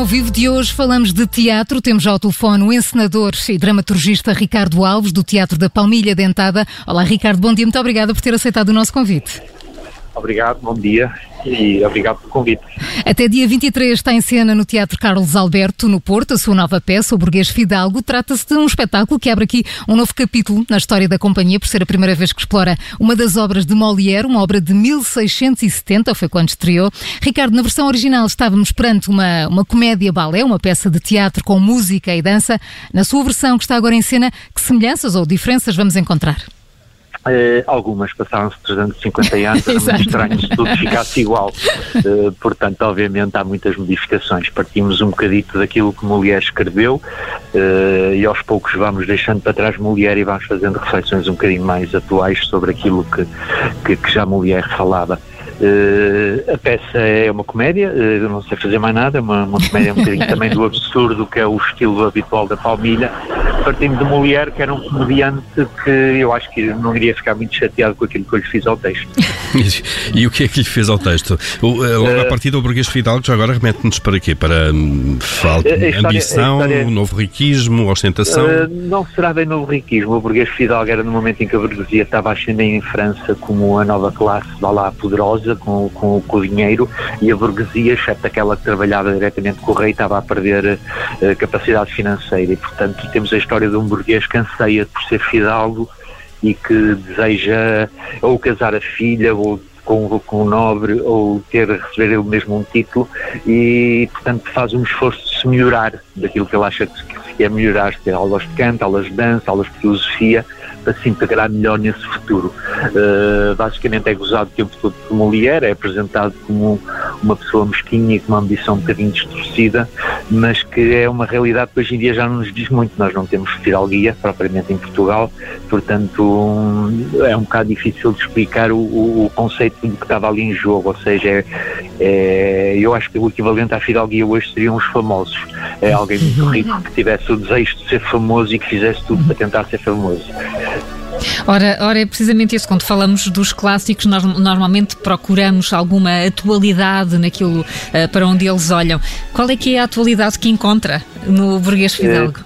ao vivo de hoje falamos de teatro. Temos ao telefone o encenador e dramaturgista Ricardo Alves, do Teatro da Palmilha Dentada. Olá, Ricardo, bom dia. Muito obrigada por ter aceitado o nosso convite. Obrigado, bom dia e obrigado pelo convite. Até dia 23 está em cena no Teatro Carlos Alberto, no Porto, a sua nova peça, O Burguês Fidalgo. Trata-se de um espetáculo que abre aqui um novo capítulo na história da companhia, por ser a primeira vez que explora uma das obras de Molière, uma obra de 1670, foi quando estreou. Ricardo, na versão original estávamos perante uma, uma comédia balé, uma peça de teatro com música e dança. Na sua versão, que está agora em cena, que semelhanças ou diferenças vamos encontrar? Uh, algumas passaram-se 350 anos, era muito estranho se tudo ficasse igual. Uh, portanto, obviamente, há muitas modificações. Partimos um bocadito daquilo que Molière escreveu uh, e aos poucos vamos deixando para trás Molière e vamos fazendo reflexões um bocadinho mais atuais sobre aquilo que, que, que já Molière falava. Uh, a peça é uma comédia, uh, não sei fazer mais nada, é uma, uma comédia um bocadinho também do absurdo, que é o estilo habitual da Palmilha. Partimos de Molière, que era um comediante que eu acho que não iria ficar muito chateado com aquilo que eu lhe fiz ao texto. e o que é que lhe fez ao texto? O, eh, logo uh, a partir do burguês Fidalgo, já agora remete-nos para quê? Para um, falta, história, ambição, história, novo riquismo, ostentação? não será bem novo riquismo. O burguês Fidalgo era no momento em que a burguesia estava a ascender em França como a nova classe, vá lá, poderosa, com, com, com, o dinheiro e a burguesia, exceto aquela que trabalhava diretamente com o rei, estava a perder uh, capacidade financeira e, portanto, temos a história de um burguês que anseia por ser fidalgo e que deseja ou casar a filha ou com, com um nobre ou ter receber ele mesmo um título e portanto faz um esforço de se melhorar daquilo que ele acha que é melhorar, ter aulas de canto, aulas de dança, aulas de filosofia para se integrar melhor nesse futuro. Uh, basicamente é gozado o tempo todo por Molière, é apresentado como uma pessoa mesquinha e com uma ambição um bocadinho distorcida, mas que é uma realidade que hoje em dia já não nos diz muito. Nós não temos fidalguia propriamente em Portugal, portanto um, é um bocado difícil de explicar o, o, o, conceito do que estava ali em jogo, ou seja, é, é, eu acho que o equivalente à fidalguia hoje seriam os famosos. É alguém muito rico que tivesse o desejo de ser famoso e que fizesse tudo para tentar ser famoso. Ora, ora, é precisamente isso. Quando falamos dos clássicos, nós normalmente procuramos alguma atualidade naquilo uh, para onde eles olham. Qual é que é a atualidade que encontra no Burguês Fidalgo?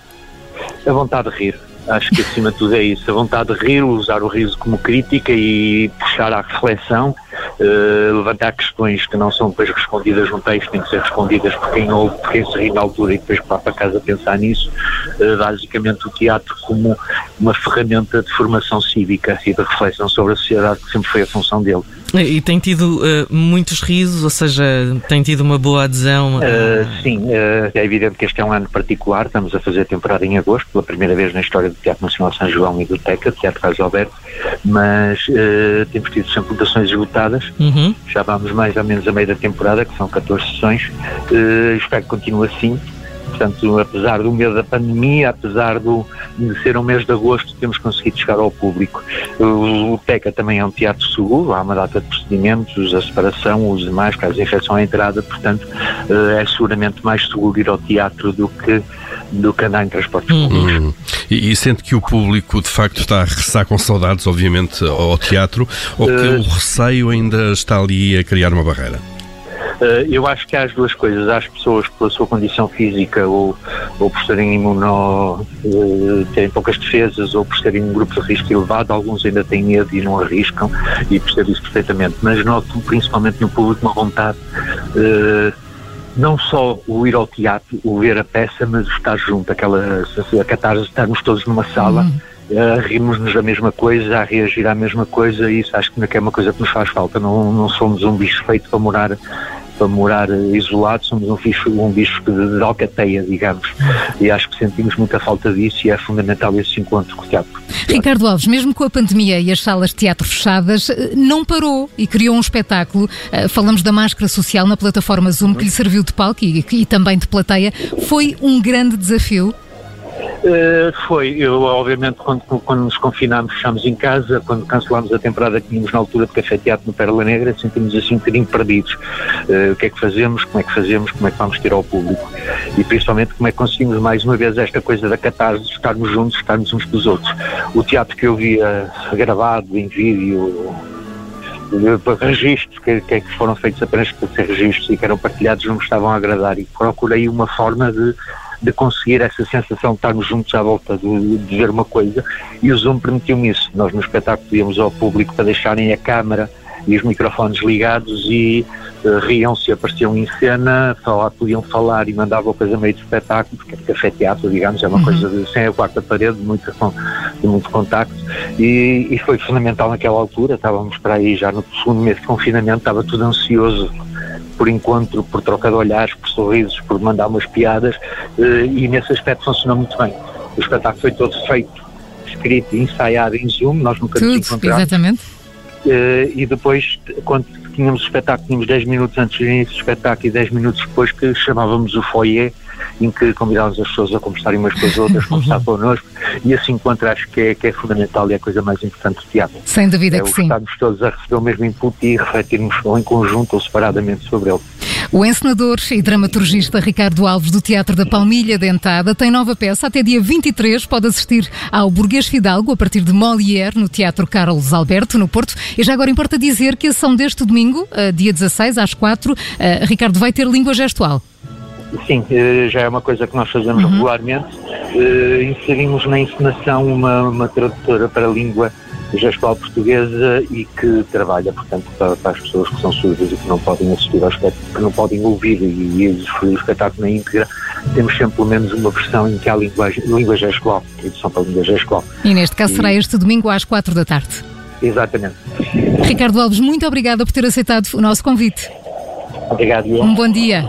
É, a vontade de rir. Acho que acima de tudo é isso. A vontade de rir, usar o riso como crítica e puxar à reflexão uh, levantar questões que não são depois respondidas num texto, têm que ser respondidas por quem ouve, por quem se ri na altura e depois vai para casa pensar nisso. Uh, basicamente o teatro como uma ferramenta de formação cívica e de reflexão sobre a sociedade que sempre foi a função dele. E tem tido uh, muitos risos, ou seja, tem tido uma boa adesão? Uh, sim, uh, é evidente que este é um ano particular, estamos a fazer a temporada em agosto, pela primeira vez na história do Teatro Nacional São João e do TECA, Teatro Carlos Alberto, mas temos tido sempre votações esgotadas, uhum. já vamos mais ou menos a meio da temporada, que são 14 sessões, espero que continue assim, Portanto, apesar do medo da pandemia, apesar do, de ser um mês de agosto, temos conseguido chegar ao público. O, o TECA também é um teatro seguro, há uma data de procedimentos, a separação, o uso de máscaras, a infecção à entrada, portanto, eh, é seguramente mais seguro ir ao teatro do que do que andar em transportes uhum. públicos. Hum. E, e, sente que o público de facto está a regressar com saudades, obviamente, ao teatro, ou que uh, o receio ainda está ali a criar uma barreira? Uh, eu acho que há as duas coisas. Há as pessoas pela sua condição física ou, ou por serem imuno, uh, terem poucas defesas ou por serem um grupo de risco elevado, alguns ainda têm medo e não arriscam e percebo isso perfeitamente. Mas noto principalmente no público uma vontade uh, não só o ir ao teatro, o ver a peça, mas estar junto, aquela a catarse, estarmos todos numa sala. Uhum. Uh, rimos-nos da mesma coisa, a reagir à mesma coisa, e isso acho que é uma coisa que nos faz falta. Não, não somos um bicho feito para morar para morar isolado, somos um bicho, um bicho de, de alcateia, digamos. E acho que sentimos muita falta disso e é fundamental esse encontro com o teatro. Ricardo Alves, mesmo com a pandemia e as salas de teatro fechadas, eh, não parou e criou um espetáculo. Eh, falamos da máscara social na plataforma Zoom, que lhe serviu de palco e, e também de plateia. Foi um grande desafio Uh, foi, eu obviamente quando, quando nos confinámos, fechámos em casa, quando cancelámos a temporada que tínhamos na altura de Café Teatro no Pérola Negra, sentimos assim um bocadinho perdidos. Uh, o que é que fazemos, como é que fazemos, como é que vamos ter ao público e principalmente como é que conseguimos mais uma vez esta coisa da catarse, estarmos juntos, estarmos uns com os outros. O teatro que eu via gravado em vídeo registros que, que, foram feitos apenas para ser registros e que eram partilhados não me estavam a agradar e procurei uma forma de, de conseguir essa sensação de estarmos juntos à volta de, de ver uma coisa e o Zoom permitiu-me isso. Nós no espetáculo pedíamos ao público para deixarem a câmara e os microfones ligados e uh, riam-se, apareciam em cena, falar, podiam falar e mandavam coisa meio de espetáculo, porque é café teatro, digamos, é uma uhum. coisa de, sem a quarta parede, de muito, de muito contacto e, e foi fundamental naquela altura, estávamos para aí já no segundo mês de confinamento, estava tudo ansioso por encontro, por troca de olhares, por sorrisos, por mandar umas piadas uh, e nesse aspecto funcionou muito bem. O espetáculo foi todo feito, escrito e ensaiado em Zoom, nós nunca Tudo, nos encontramos. Exatamente Uh, e depois, quando tínhamos o espetáculo, tínhamos 10 minutos antes do início do espetáculo e 10 minutos depois que chamávamos o foyer, em que convidávamos as pessoas a conversarem umas com as outras, conversar connosco, e esse encontro acho que é, que é fundamental e é a coisa mais importante do teatro. Sem dúvida é que sim. Estarmos todos a receber o mesmo input e refletirmos ou em conjunto ou separadamente sobre ele. O encenador e dramaturgista Ricardo Alves do Teatro da Palmilha Dentada tem nova peça até dia 23. Pode assistir ao Burguês Fidalgo a partir de Molière no Teatro Carlos Alberto, no Porto. E já agora importa dizer que a sessão deste domingo, eh, dia 16 às 4, eh, Ricardo vai ter língua gestual. Sim, eh, já é uma coisa que nós fazemos uhum. regularmente. Inserimos na encenação uma, uma tradutora para a língua gestual portuguesa e que trabalha, portanto, para, para, as pessoas que são surdas e que não podem assistir ao espetáculo, que não podem ouvir e, e o espetáculo na íntegra, temos sempre pelo menos uma versão em que há linguagem, língua gestual, tradução para a língua gestual. E neste caso e... será este domingo às quatro da tarde. Exatamente. Ricardo Alves, muito obrigada por ter aceitado o nosso convite. Obrigado. Um bom dia.